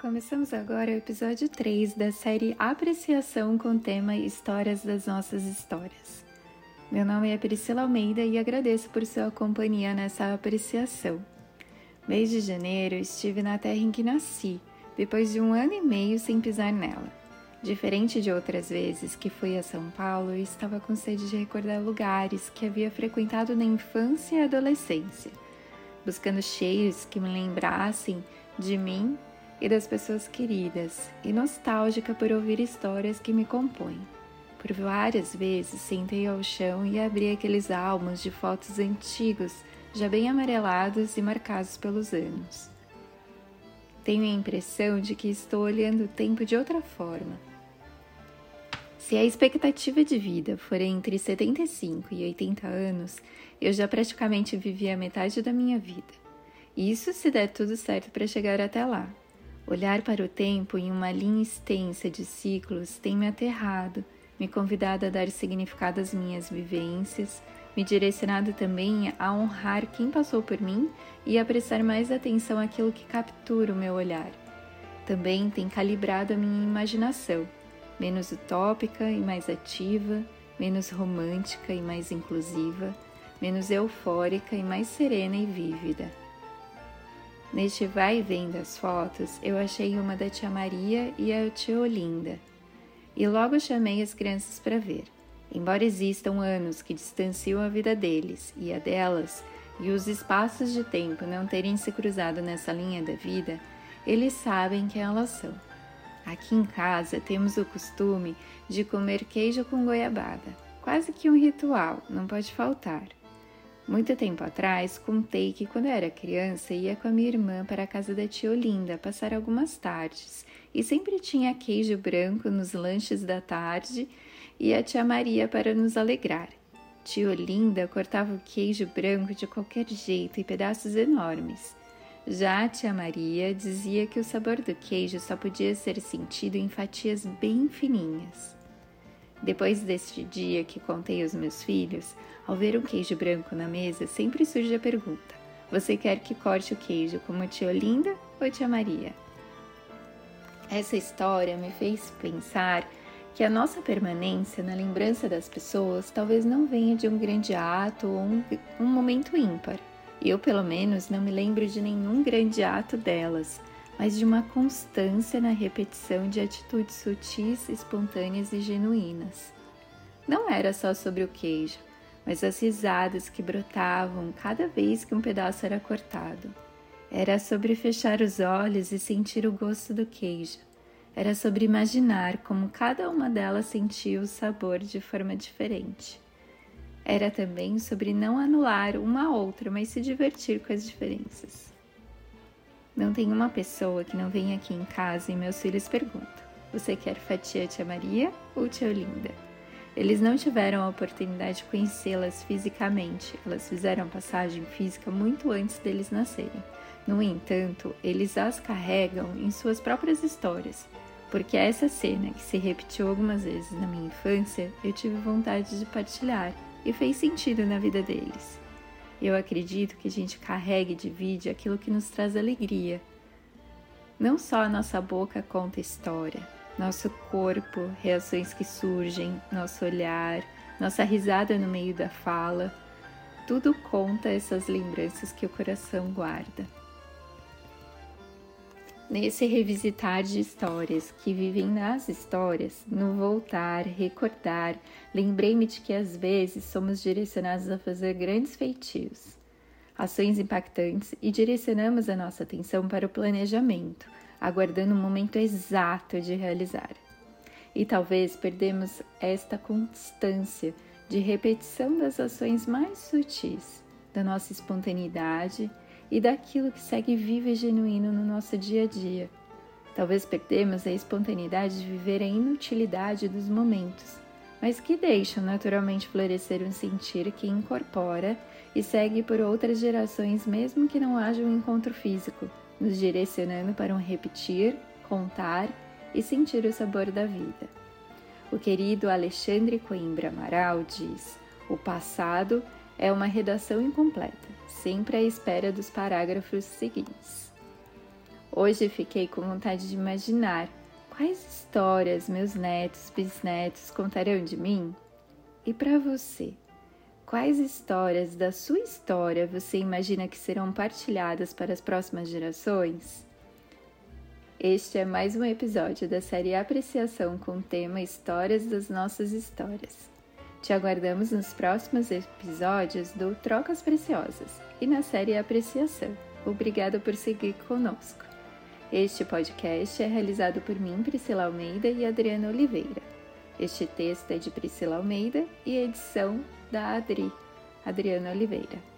começamos agora o episódio 3 da série Apreciação com tema Histórias das Nossas Histórias. Meu nome é Priscila Almeida e agradeço por sua companhia nessa apreciação. Mês de janeiro estive na terra em que nasci, depois de um ano e meio sem pisar nela. Diferente de outras vezes que fui a São Paulo, eu estava com sede de recordar lugares que havia frequentado na infância e adolescência, buscando cheiros que me lembrassem de mim e das pessoas queridas, e nostálgica por ouvir histórias que me compõem. Por várias vezes sentei ao chão e abri aqueles álbuns de fotos antigos, já bem amarelados e marcados pelos anos. Tenho a impressão de que estou olhando o tempo de outra forma. Se a expectativa de vida for entre 75 e 80 anos, eu já praticamente vivi a metade da minha vida. Isso se der tudo certo para chegar até lá. Olhar para o tempo em uma linha extensa de ciclos tem me aterrado, me convidado a dar significado às minhas vivências, me direcionado também a honrar quem passou por mim e a prestar mais atenção àquilo que captura o meu olhar. Também tem calibrado a minha imaginação, menos utópica e mais ativa, menos romântica e mais inclusiva, menos eufórica e mais serena e vívida. Neste vai e vem das fotos, eu achei uma da tia Maria e a tia Olinda. E logo chamei as crianças para ver. Embora existam anos que distanciam a vida deles e a delas, e os espaços de tempo não terem se cruzado nessa linha da vida, eles sabem quem elas são. Aqui em casa temos o costume de comer queijo com goiabada, quase que um ritual, não pode faltar. Muito tempo atrás, contei que quando eu era criança ia com a minha irmã para a casa da tia Olinda passar algumas tardes e sempre tinha queijo branco nos lanches da tarde e a tia Maria para nos alegrar. Tia Olinda cortava o queijo branco de qualquer jeito em pedaços enormes. Já a tia Maria dizia que o sabor do queijo só podia ser sentido em fatias bem fininhas. Depois deste dia que contei aos meus filhos, ao ver um queijo branco na mesa, sempre surge a pergunta: Você quer que corte o queijo como tia Olinda ou tia Maria? Essa história me fez pensar que a nossa permanência na lembrança das pessoas talvez não venha de um grande ato ou um, um momento ímpar. Eu, pelo menos, não me lembro de nenhum grande ato delas, mas de uma constância na repetição de atitudes sutis, espontâneas e genuínas. Não era só sobre o queijo, mas as risadas que brotavam cada vez que um pedaço era cortado. Era sobre fechar os olhos e sentir o gosto do queijo. Era sobre imaginar como cada uma delas sentia o sabor de forma diferente. Era também sobre não anular uma a outra, mas se divertir com as diferenças. Não tem uma pessoa que não venha aqui em casa e meus filhos perguntam: Você quer fatia tia Maria ou tia Olinda? Eles não tiveram a oportunidade de conhecê-las fisicamente, elas fizeram passagem física muito antes deles nascerem. No entanto, eles as carregam em suas próprias histórias, porque essa cena que se repetiu algumas vezes na minha infância, eu tive vontade de partilhar e fez sentido na vida deles. Eu acredito que a gente carrega e divide aquilo que nos traz alegria. Não só a nossa boca conta história, nosso corpo, reações que surgem, nosso olhar, nossa risada no meio da fala, tudo conta essas lembranças que o coração guarda. Nesse revisitar de histórias que vivem nas histórias, no voltar, recordar, lembrei-me de que às vezes somos direcionados a fazer grandes feitios, ações impactantes e direcionamos a nossa atenção para o planejamento, aguardando o momento exato de realizar. E talvez perdemos esta constância de repetição das ações mais sutis, da nossa espontaneidade e daquilo que segue vivo e genuíno no nosso dia a dia. Talvez perdemos a espontaneidade de viver a inutilidade dos momentos, mas que deixam naturalmente florescer um sentir que incorpora e segue por outras gerações, mesmo que não haja um encontro físico, nos direcionando para um repetir, contar e sentir o sabor da vida. O querido Alexandre Coimbra Amaral diz: o passado é uma redação incompleta, sempre à espera dos parágrafos seguintes. Hoje fiquei com vontade de imaginar quais histórias meus netos, bisnetos contarão de mim. E para você, quais histórias da sua história você imagina que serão partilhadas para as próximas gerações? Este é mais um episódio da série Apreciação com o tema Histórias das Nossas Histórias. Te aguardamos nos próximos episódios do Trocas Preciosas e na série Apreciação. Obrigada por seguir conosco. Este podcast é realizado por mim, Priscila Almeida e Adriana Oliveira. Este texto é de Priscila Almeida e edição da Adri, Adriana Oliveira.